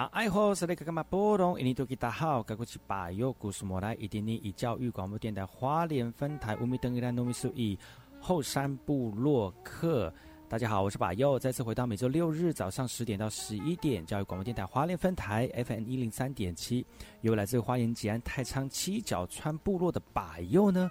那爱好是那个干嘛波动？印尼多吉大好，该过去把右故事莫来，一点点以教育广播电台花莲分台乌米登伊兰糯米苏以后山部落客。大家好，我是把右，再次回到每周六日早上十点到十一点，教育广播电台花莲分台 FM 一零三点七，由来自花莲吉安太仓七角川部落的把右呢。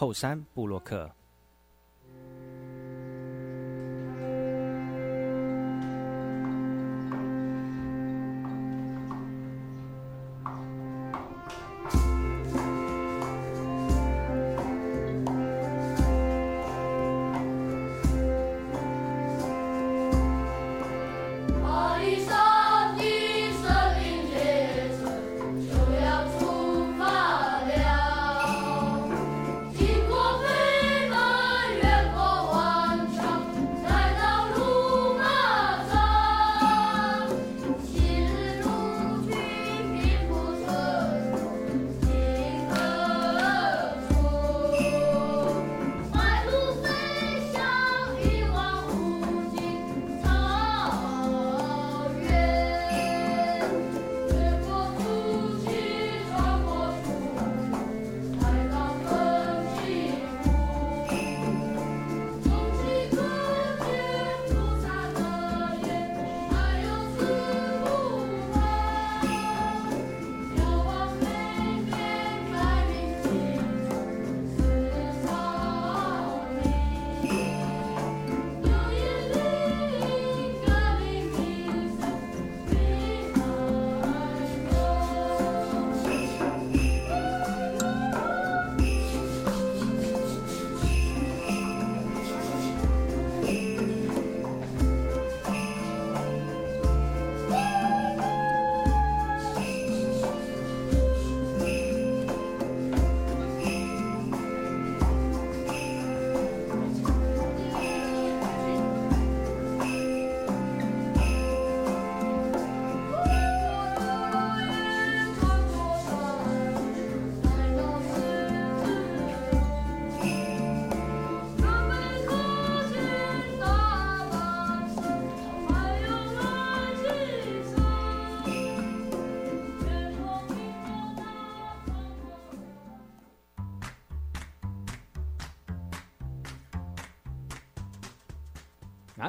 后山布洛克。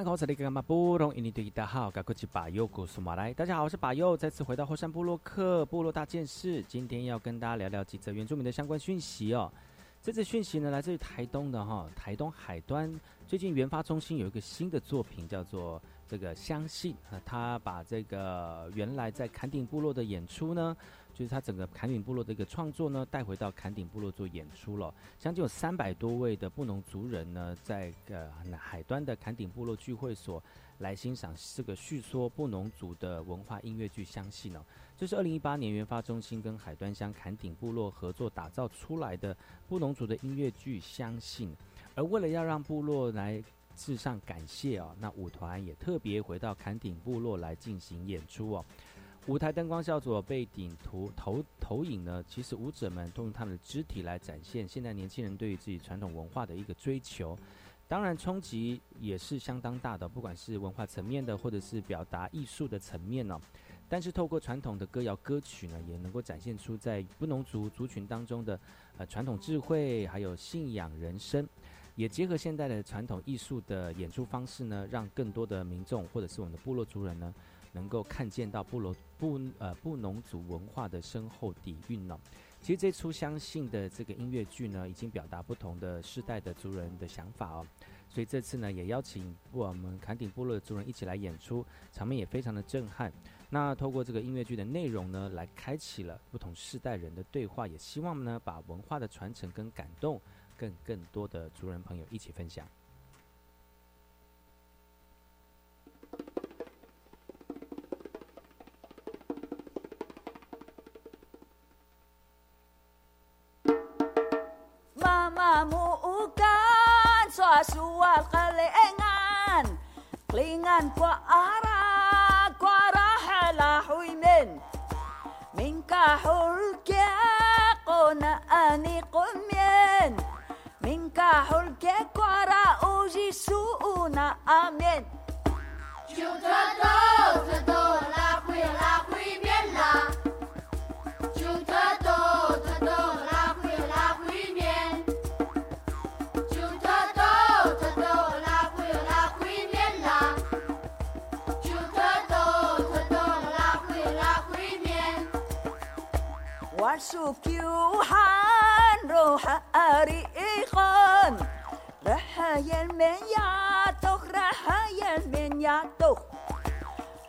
口是那个嘛布隆，印尼对大家好，该过去把右古苏马来。大家好，我是把右，再次回到后山部落克部落大件事。今天要跟大家聊聊几则原住民的相关讯息哦。这次讯息呢，来自于台东的哈，台东海端最近研发中心有一个新的作品，叫做这个相信啊，他把这个原来在坎顶部落的演出呢。就是他整个坎顶部落的一个创作呢，带回到坎顶部落做演出了。将近有三百多位的布农族人呢，在呃海端的坎顶部落聚会所来欣赏这个叙说布农族的文化音乐剧《相信》呢。这是二零一八年原发中心跟海端乡坎顶部落合作打造出来的布农族的音乐剧《相信》。而为了要让部落来致上感谢哦，那舞团也特别回到坎顶部落来进行演出哦。舞台灯光效果背景图投投影呢，其实舞者们都用他们的肢体来展现现在年轻人对于自己传统文化的一个追求，当然冲击也是相当大的，不管是文化层面的，或者是表达艺术的层面呢。但是透过传统的歌谣歌曲呢，也能够展现出在布农族族群当中的呃传统智慧，还有信仰人生，也结合现代的传统艺术的演出方式呢，让更多的民众或者是我们的部落族人呢。能够看见到部落布呃布农族文化的深厚底蕴呢。其实这出相信的这个音乐剧呢，已经表达不同的世代的族人的想法哦。所以这次呢，也邀请我们坎顶部落的族人一起来演出，场面也非常的震撼。那透过这个音乐剧的内容呢，来开启了不同世代人的对话，也希望呢，把文化的传承跟感动，跟更多的族人朋友一起分享。kasual kaleengan klingan kwa ara kwa rahala huimen minka hulke qona ani qumyen minka hulke kwara uji suuna amen Yo trato. حنشوفكي وحنروح أريخان رح يلمن يعطوخ رح يلمن يعطوخ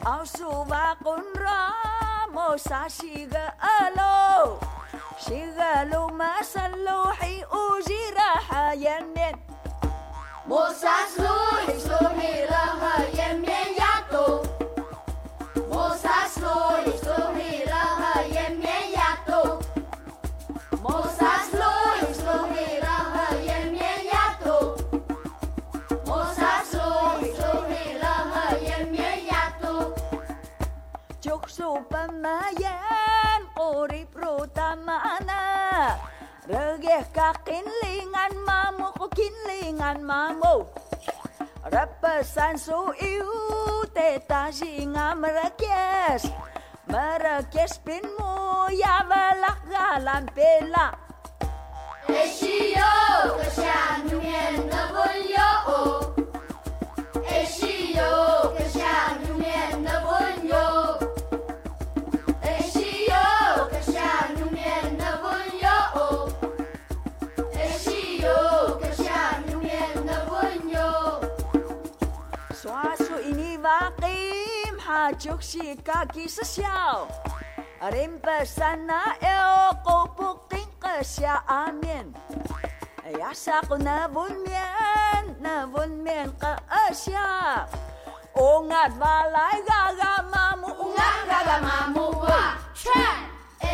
أشوفك رامو شاشيغا ألو شغلوا ما سلوحي أوجي رح يلمن موسى سلوحي سلوحي رح يلمن samayan Urip ruta maana Regeh kakinlingan mamu Kukinlingan mamu. Repesan su iu Teta singa merekes Merekes pinmu Ya belak galan pelak Eşiyo Kışanımyen ne volyo Eşiyo Kışanımyen ne ha joksi ka ki sosial arim pa sana e o ko pukin ka sya amen ay asa ko na bun na bun ka asya o ngat walai ga ga mamu ngat ga mamu wa chan e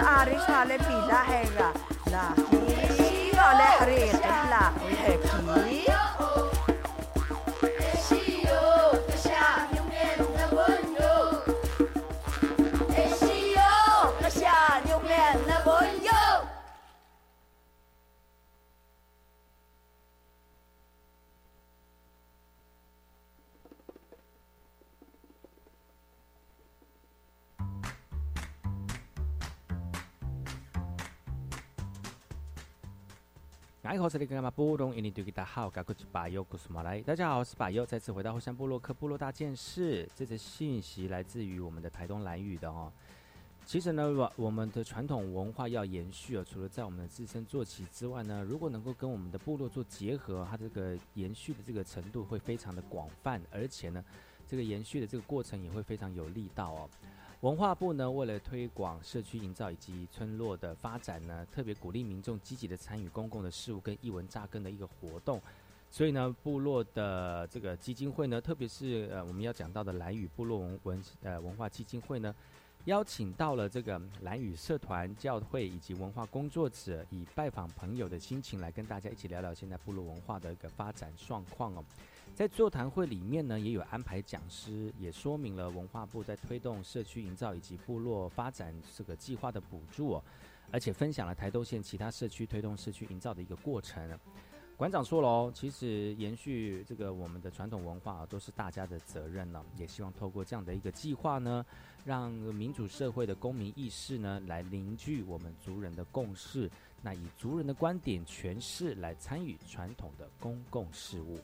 شعري شحال بلا حيرة لا كي ولا حريق لا ويحكي 好这里干嘛波动？印尼对吉大好，嘎古吉巴尤古斯马来。大家好，我是巴尤，再次回到后山部落克部落大件事。这则信息来自于我们的台东蓝屿的哦。其实呢，我我们的传统文化要延续啊，除了在我们的自身做起之外呢，如果能够跟我们的部落做结合，它这个延续的这个程度会非常的广泛，而且呢，这个延续的这个过程也会非常有力道哦。文化部呢，为了推广社区营造以及村落的发展呢，特别鼓励民众积极的参与公共的事务跟艺文扎根的一个活动。所以呢，部落的这个基金会呢，特别是呃我们要讲到的蓝屿部落文文呃文化基金会呢，邀请到了这个蓝屿社团、教会以及文化工作者，以拜访朋友的心情来跟大家一起聊聊现在部落文化的一个发展状况哦。在座谈会里面呢，也有安排讲师，也说明了文化部在推动社区营造以及部落发展这个计划的补助，而且分享了台东县其他社区推动社区营造的一个过程。馆长说了哦，其实延续这个我们的传统文化都是大家的责任呢，也希望透过这样的一个计划呢，让民主社会的公民意识呢，来凝聚我们族人的共识，那以族人的观点诠释来参与传统的公共事务。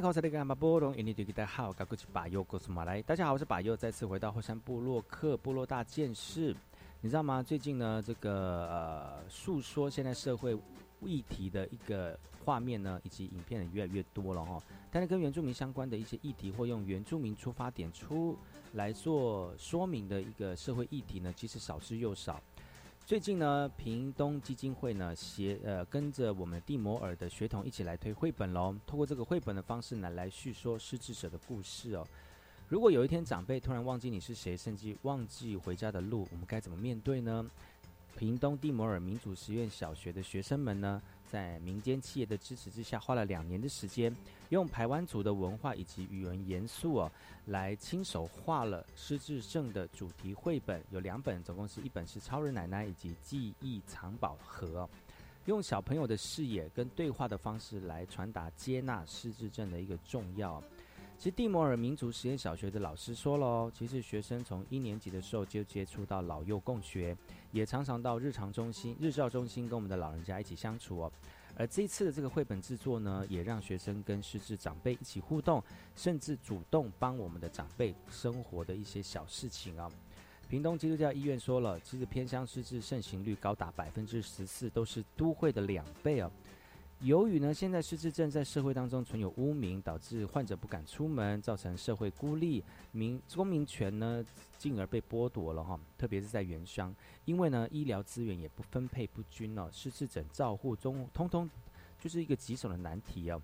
考这里干嘛波隆印尼对吉大好，嘎古吉巴尤古斯马来。大家好，我是巴尤，再次回到后山部落克部落大件事。你知道吗？最近呢，这个呃诉说现在社会议题的一个画面呢，以及影片也越来越多了哈。但是跟原住民相关的一些议题，或用原住民出发点出来做说明的一个社会议题呢，其实少之又少。最近呢，屏东基金会呢协呃跟着我们蒂摩尔的学童一起来推绘本喽，通过这个绘本的方式呢来叙说失智者的故事哦。如果有一天长辈突然忘记你是谁，甚至忘记回家的路，我们该怎么面对呢？屏东蒂摩尔民主实验小学的学生们呢，在民间企业的支持之下，花了两年的时间，用排湾族的文化以及语文元素哦，来亲手画了失智症的主题绘本，有两本，总共是一本是超人奶奶以及记忆藏宝盒、用小朋友的视野跟对话的方式来传达接纳失智症的一个重要。其实蒂摩尔民族实验小学的老师说了哦，其实学生从一年级的时候就接触到老幼共学，也常常到日常中心、日照中心跟我们的老人家一起相处哦。而这一次的这个绘本制作呢，也让学生跟失智长辈一起互动，甚至主动帮我们的长辈生活的一些小事情啊。屏东基督教医院说了，其实偏乡失智盛行率高达百分之十四，都是都会的两倍哦。由于呢，现在失智症在社会当中存有污名，导致患者不敢出门，造成社会孤立，民公民权呢，进而被剥夺了哈。特别是在原乡，因为呢，医疗资源也不分配不均哦，失智症照护中，通通就是一个棘手的难题哦。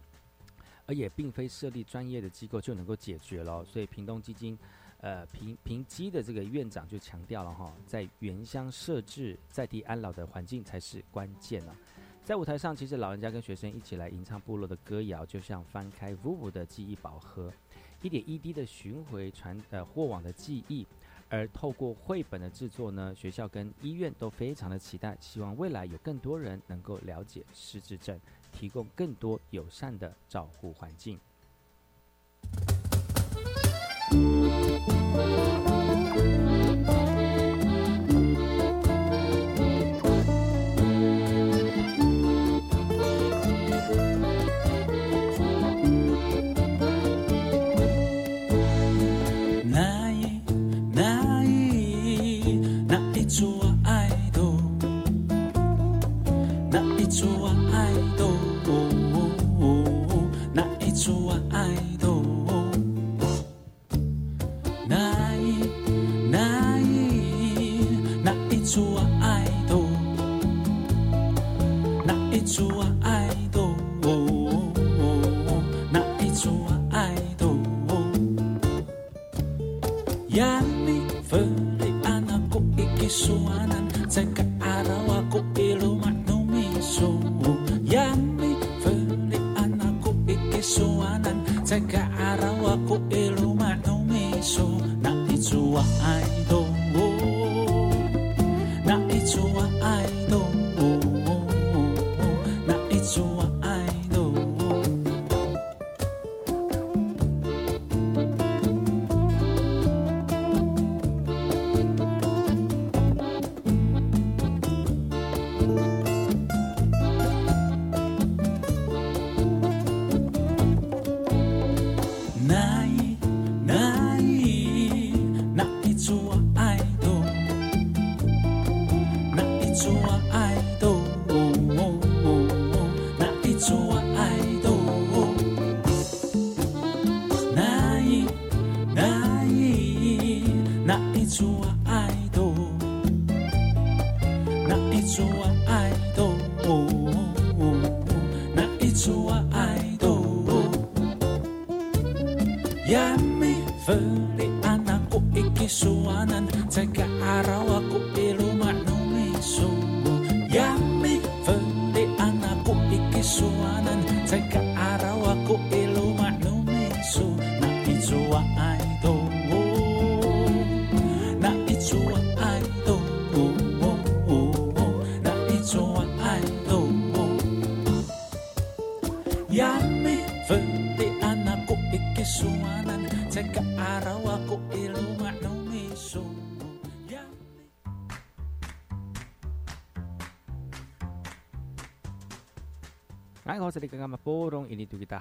而也并非设立专业的机构就能够解决了，所以屏东基金，呃，平平基的这个院长就强调了哈，在原乡设置在地安老的环境才是关键呢。在舞台上，其实老人家跟学生一起来吟唱部落的歌谣，就像翻开 VUVU 的记忆宝盒，一点一滴的巡回传呃过往的记忆。而透过绘本的制作呢，学校跟医院都非常的期待，希望未来有更多人能够了解失智症，提供更多友善的照护环境。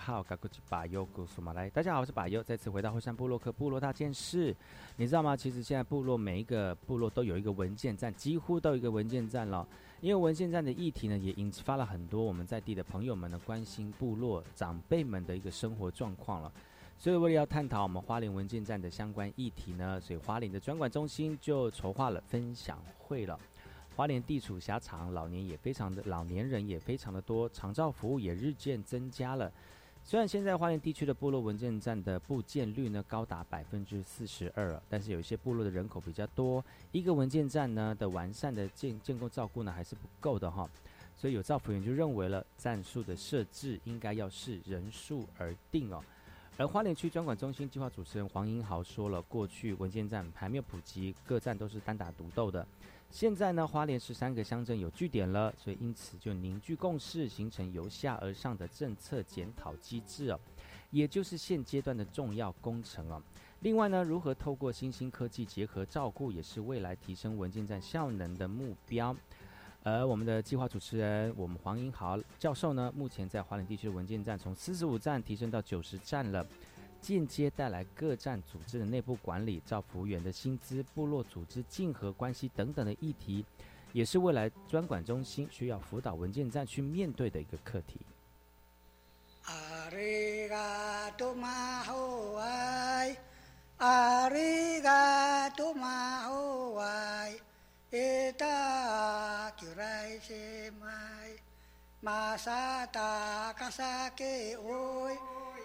好，嘎古吉巴尤古苏马来。大家好，我是巴尤，再次回到后山部落克部落大件事。你知道吗？其实现在部落每一个部落都有一个文件站，几乎都有一个文件站了。因为文件站的议题呢，也引发了很多我们在地的朋友们呢关心部落长辈们的一个生活状况了。所以为了要探讨我们花莲文件站的相关议题呢，所以花莲的专管中心就筹划了分享会了。花莲地处狭长，老年也非常的老年人也非常的多，长照服务也日渐增加了。虽然现在花莲地区的部落文件站的部件率呢高达百分之四十二，但是有一些部落的人口比较多，一个文件站呢的完善的建建构照顾呢还是不够的哈。所以有造福员就认为了，战术的设置应该要视人数而定哦。而花莲区专管中心计划主持人黄英豪说了，过去文件站还没有普及，各站都是单打独斗的。现在呢，花莲十三个乡镇有据点了，所以因此就凝聚共识，形成由下而上的政策检讨机制哦，也就是现阶段的重要工程哦。另外呢，如何透过新兴科技结合照顾，也是未来提升文件站效能的目标。而我们的计划主持人，我们黄英豪教授呢，目前在花莲地区的文件站从四十五站提升到九十站了，间接带来各站组织的内部管理、照服务员的薪资、部落组织竞合关系等等的议题，也是未来专管中心需要辅导文件站去面对的一个课题。ありがとうまほわいありがとうまほわいえたきゅらいせまい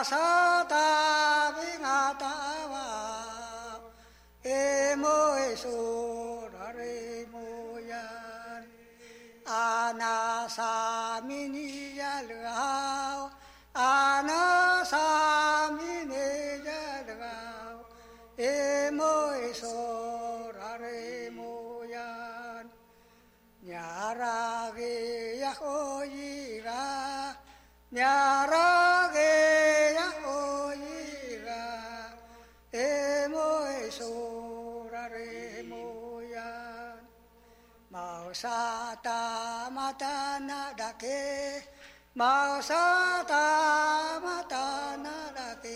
asata vingatava emo esorare moyan anasamini yalgao anasamini yalgao emo esorare moyan nyarage yahoyira nyara さたまたなだけまさたまたなだけ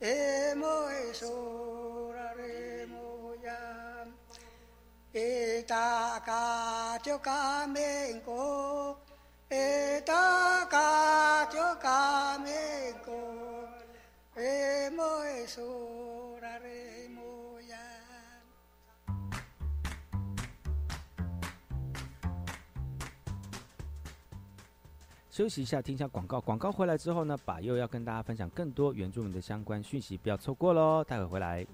えもえそられもやえたかちょかめんこえたかちょかめんこえもえそられもや休息一下，听一下广告。广告回来之后呢，把又要跟大家分享更多原住民的相关讯息，不要错过喽。待会回来。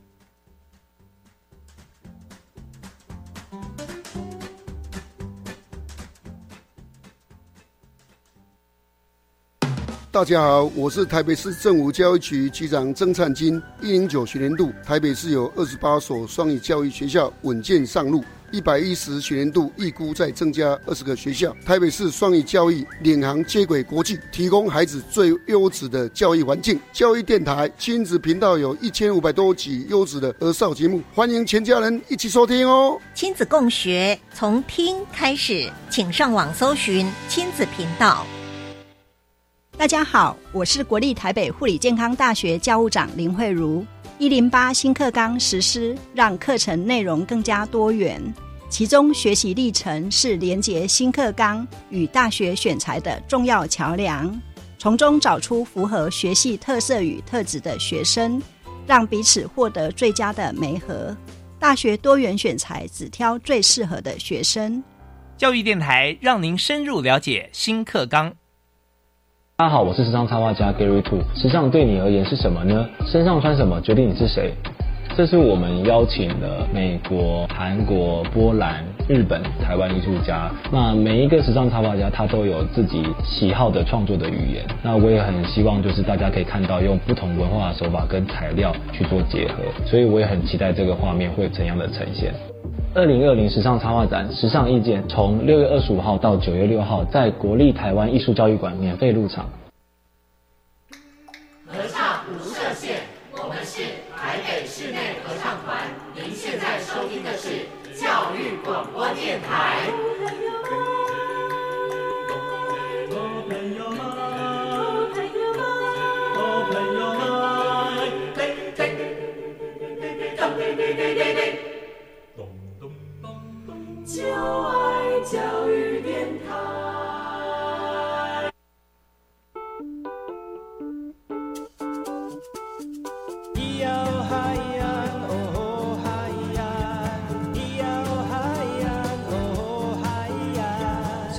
大家好，我是台北市政府教育局局长曾灿金。一零九学年度，台北市有二十八所双语教育学校稳健上路。一百一十学年度预估再增加二十个学校。台北市双语教育领航接轨国际，提供孩子最优质的教育环境。教育电台亲子频道有一千五百多集优质的儿少节目，欢迎全家人一起收听哦。亲子共学从听开始，请上网搜寻亲子频道。大家好，我是国立台北护理健康大学教务长林慧茹。一零八新课纲实施，让课程内容更加多元，其中学习历程是连接新课纲与大学选材的重要桥梁，从中找出符合学系特色与特质的学生，让彼此获得最佳的媒合。大学多元选材只挑最适合的学生。教育电台让您深入了解新课纲。大家好，我是时尚插画家 Gary Two。时尚对你而言是什么呢？身上穿什么决定你是谁。这是我们邀请了美国、韩国、波兰、日本、台湾艺术家。那每一个时尚插画家，他都有自己喜好的创作的语言。那我也很希望，就是大家可以看到用不同文化的手法跟材料去做结合。所以我也很期待这个画面会怎样的呈现。二零二零时尚插画展《时尚意见》从六月二十五号到九月六号，在国立台湾艺术教育馆免费入场。合唱无设限，我们是台北广播电台。就爱教育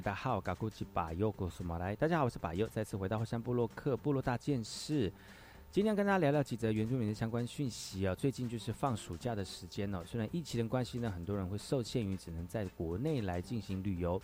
大号，嘎古吉巴右，古苏马来。大家好，我是巴右，再次回到后山部落克部落大件事。今天跟大家聊聊几则原住民的相关讯息啊。最近就是放暑假的时间哦，虽然疫情的关系呢，很多人会受限于只能在国内来进行旅游，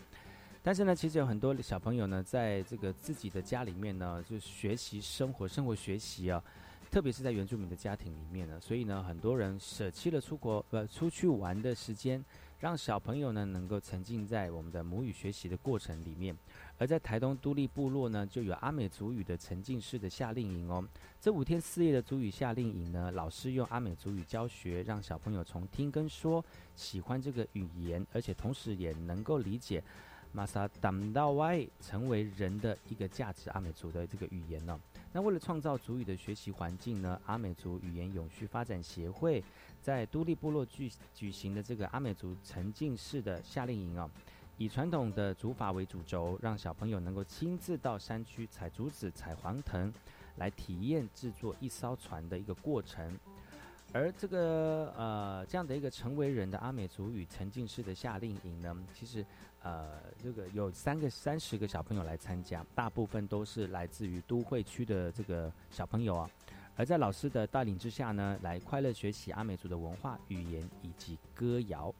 但是呢，其实有很多小朋友呢，在这个自己的家里面呢，就学习生活、生活学习啊。特别是在原住民的家庭里面呢，所以呢，很多人舍弃了出国呃出去玩的时间，让小朋友呢能够沉浸在我们的母语学习的过程里面。而在台东都立部落呢，就有阿美族语的沉浸式的夏令营哦。这五天四夜的族语夏令营呢，老师用阿美族语教学，让小朋友从听跟说喜欢这个语言，而且同时也能够理解马萨达到外成为人的一个价值阿美族的这个语言呢、那为了创造族语的学习环境呢，阿美族语言永续发展协会在都立部落举举行的这个阿美族沉浸式的夏令营哦，以传统的竹法为主轴，让小朋友能够亲自到山区采竹子、采黄藤，来体验制作一艘船的一个过程。而这个呃这样的一个成为人的阿美族语沉浸式的夏令营呢，其实呃这个有三个三十个小朋友来参加，大部分都是来自于都会区的这个小朋友啊。而在老师的带领之下呢，来快乐学习阿美族的文化、语言以及歌谣。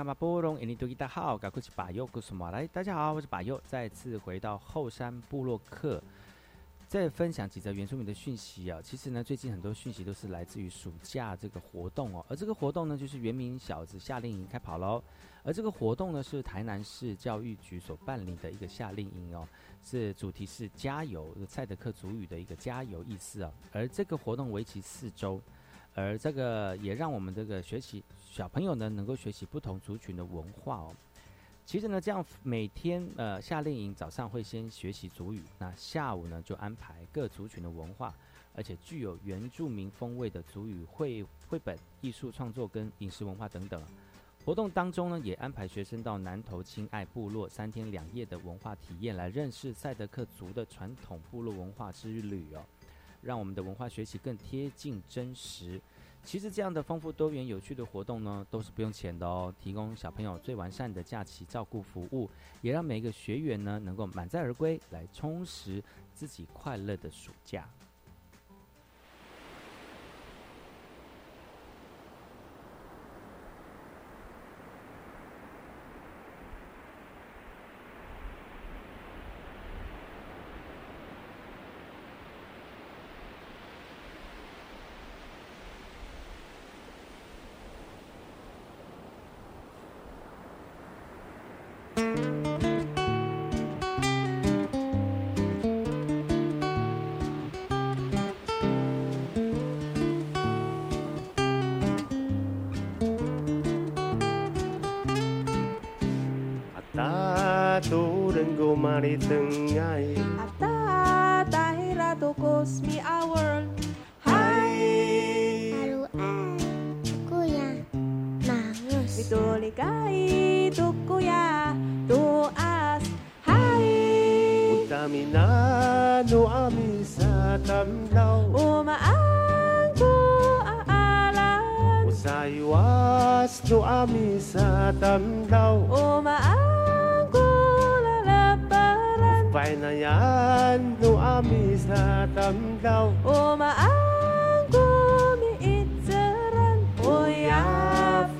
爱口才的干嘛波隆，印尼多吉大好，赶快去把右故事马来。大家好，我是把右，再次回到后山部落客，再分享几则原住民的讯息啊。其实呢，最近很多讯息都是来自于暑假这个活动哦，而这个活动呢，就是原民小子夏令营开跑喽。而这个活动呢，是台南市教育局所办理的一个夏令营哦，是主题是加油，赛德克主语的一个加油意思啊。而这个活动为期四周。而这个也让我们这个学习小朋友呢，能够学习不同族群的文化哦。其实呢，这样每天呃夏令营早上会先学习族语，那下午呢就安排各族群的文化，而且具有原住民风味的族语绘绘本、艺术创作跟饮食文化等等。活动当中呢，也安排学生到南投亲爱部落三天两夜的文化体验，来认识赛德克族的传统部落文化之旅哦。让我们的文化学习更贴近真实。其实这样的丰富多元有趣的活动呢，都是不用钱的哦，提供小朋友最完善的假期照顾服务，也让每一个学员呢能够满载而归，来充实自己快乐的暑假。tengai Hatta tahiratu kusmi awal. Hai. Haruan Tukuya Mangus Bitulikai Tukuya Tuas Hai. Utamina Nuami Uma Umaangku Aalan Usaywas Nuami Uma Umaangku Bainayan no amis na O Umaang gumiit sa ran Uyafa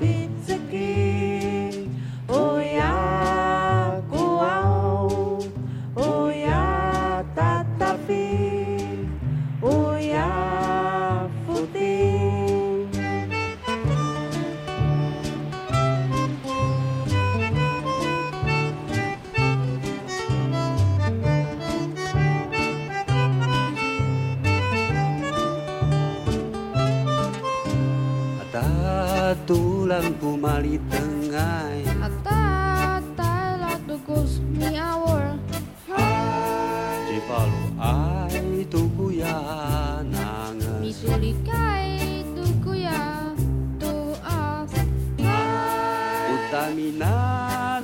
mali tengai Ata ta la tukus mi awor ji palu ai tuku ya nangas. Mi kai tuku ya tu as Utamina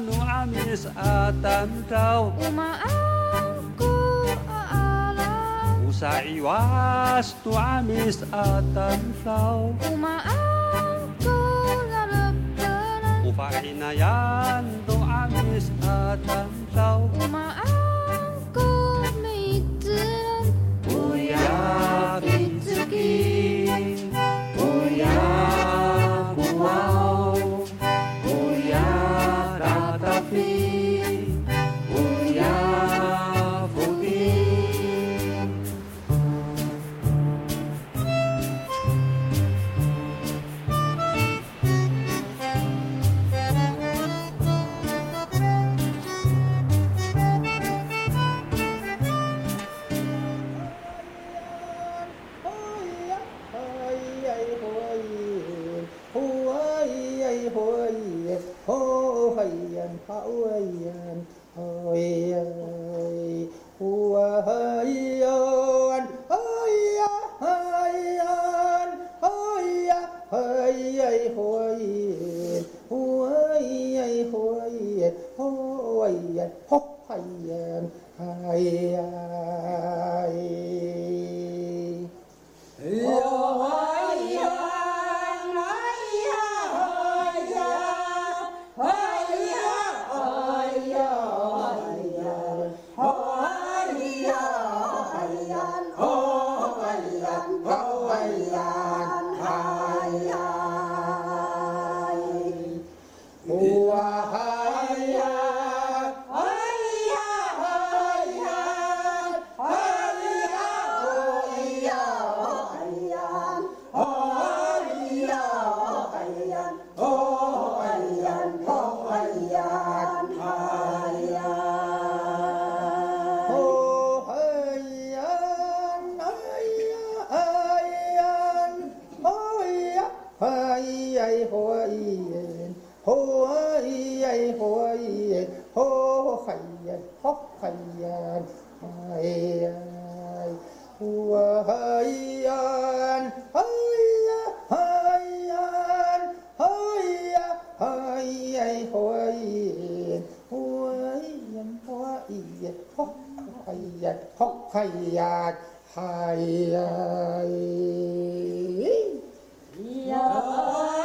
nu amis atan tau Uma aku alam usai was tu amis atan tau Uma aku phải na do angis at ang tao maangkot uya pizza 呀吼哎呀吼嗨呀吼嗨呀哎呀，我嗨呀哎呀哎呀哎呀哎呀吼哎呀，我哎呀我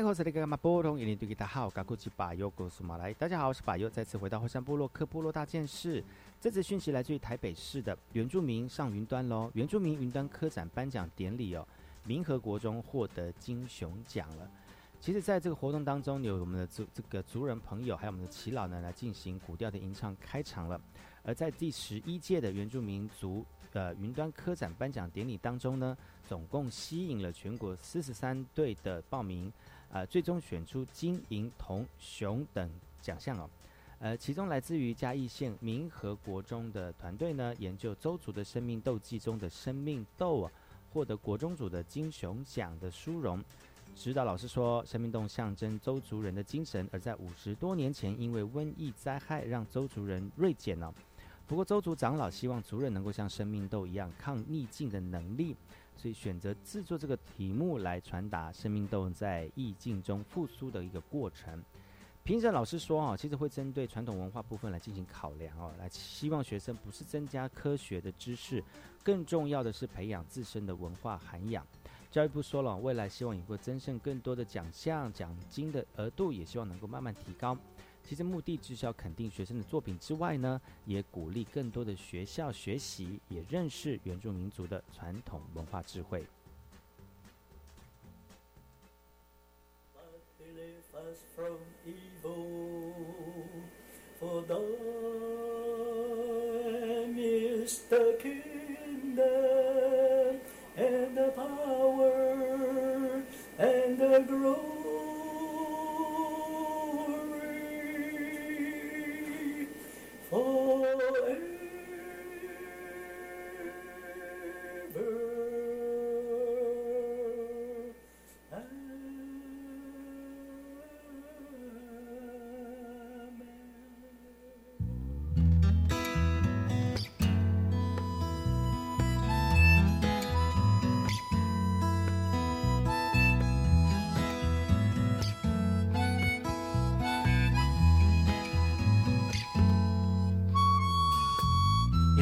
哎呀吼嗨呀吼嗨呀嗨呀。爱好这里个嘛波通，一年对吉他好，嘎古吉巴尤古苏马来。大家好，我是巴尤，再次回到火山部落克部落大件事。这次讯息来自于台北市的原住民上云端喽，原住民云端科展颁奖典礼哦，民和国中获得金熊奖了。其实，在这个活动当中，有我们的族这个族人朋友，还有我们的耆老呢，来进行古调的吟唱开场了。而在第十一届的原住民族呃云端科展颁奖典礼当中呢，总共吸引了全国四十三队的报名。呃，最终选出金银铜熊等奖项哦。呃，其中来自于嘉义县民和国中的团队呢，研究周族的生命斗技中的生命斗啊，获得国中组的金熊奖的殊荣。指导老师说，生命斗象征周族人的精神，而在五十多年前，因为瘟疫灾害让周族人锐减了。不过，周族长老希望族人能够像生命斗一样抗逆境的能力。所以选择制作这个题目来传达生命斗在意境中复苏的一个过程。评审老师说啊，其实会针对传统文化部分来进行考量哦，来希望学生不是增加科学的知识，更重要的是培养自身的文化涵养。教育部说了，未来希望也会增胜更多的奖项，奖金的额度也希望能够慢慢提高。其实目的就是要肯定学生的作品之外呢，也鼓励更多的学校学习，也认识原住民族的传统文化智慧。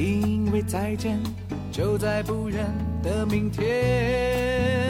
因为再见就在不远的明天。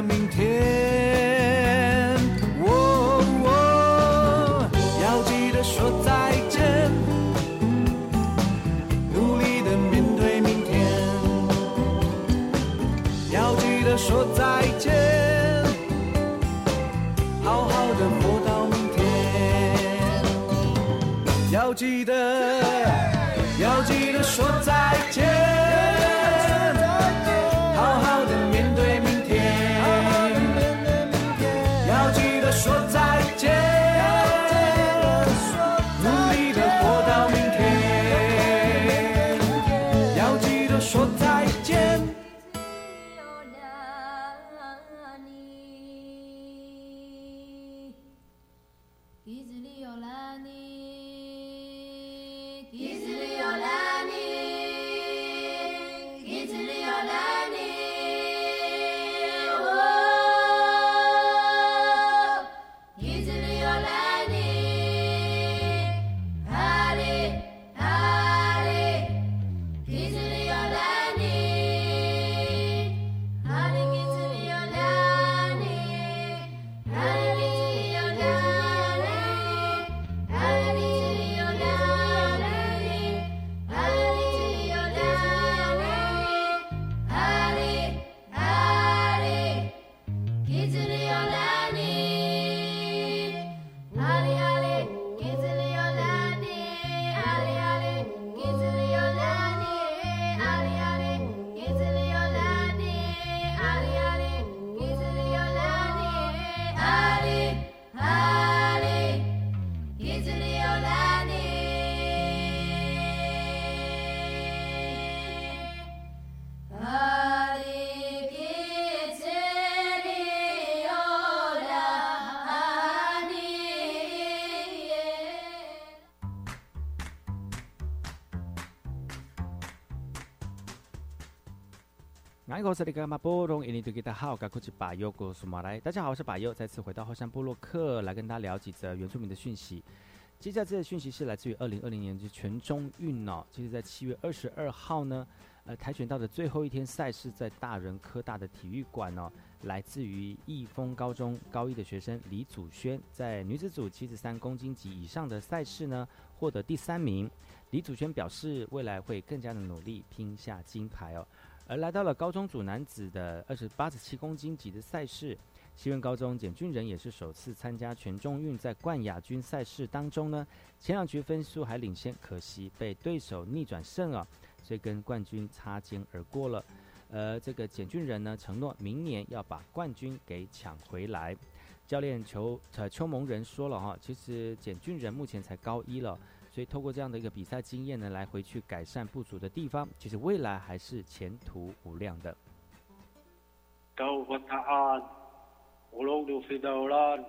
明天。哦哦，要记得说再见，努力的面对明天。要记得说再见，好好的活到明天。要记得，要记得说再见，大家好，赶快去把右过苏马来。大家好，我是把右，再次回到后山部落克来跟大家聊几则原住民的讯息。接下来这个讯息是来自于二零二零年的全中运哦，其实在七月二十二号呢，呃，跆拳道的最后一天赛事在大人科大的体育馆哦，来自于益丰高中高一的学生李祖轩，在女子组七十三公斤级以上的赛事呢，获得第三名。李祖轩表示，未来会更加的努力，拼下金牌哦。而来到了高中组男子的二十八十七公斤级的赛事，西苑高中简俊仁也是首次参加全中运，在冠亚军赛事当中呢，前两局分数还领先，可惜被对手逆转胜啊，所以跟冠军擦肩而过了。呃，这个简俊仁呢，承诺明年要把冠军给抢回来。教练邱呃邱蒙仁说了哈，其实简俊仁目前才高一了。所以透过这样的一个比赛经验呢，来回去改善不足的地方，其实未来还是前途无量的。Taubataan, ulong du fidaulan,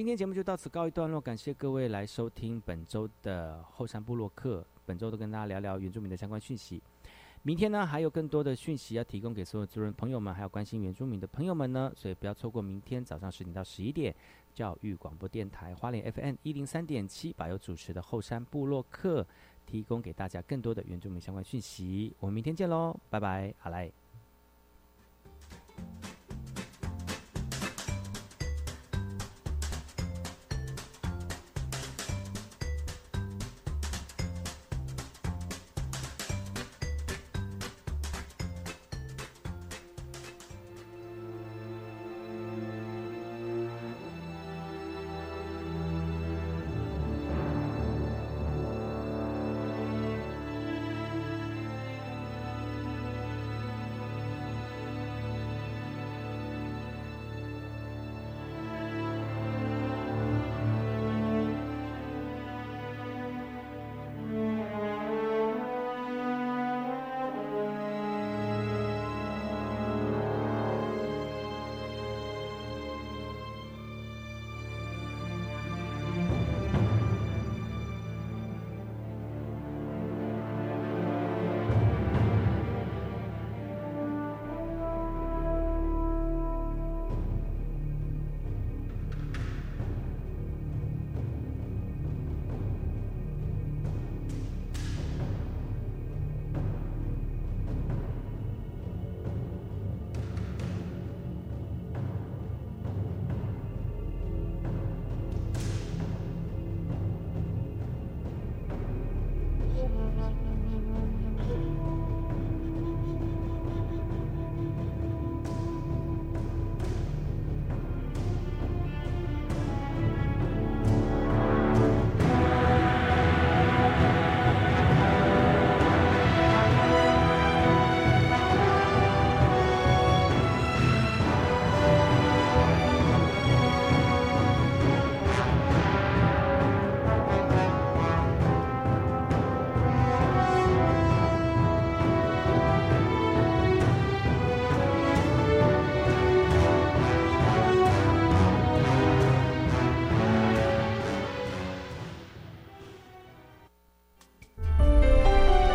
今天节目就到此告一段落，感谢各位来收听本周的后山部落客。本周都跟大家聊聊原住民的相关讯息。明天呢，还有更多的讯息要提供给所有族人朋友们，还有关心原住民的朋友们呢，所以不要错过明天早上十点到十一点，教育广播电台花莲 FM 一零三点七，把由主持的后山部落客提供给大家更多的原住民相关讯息。我们明天见喽，拜拜，好嘞。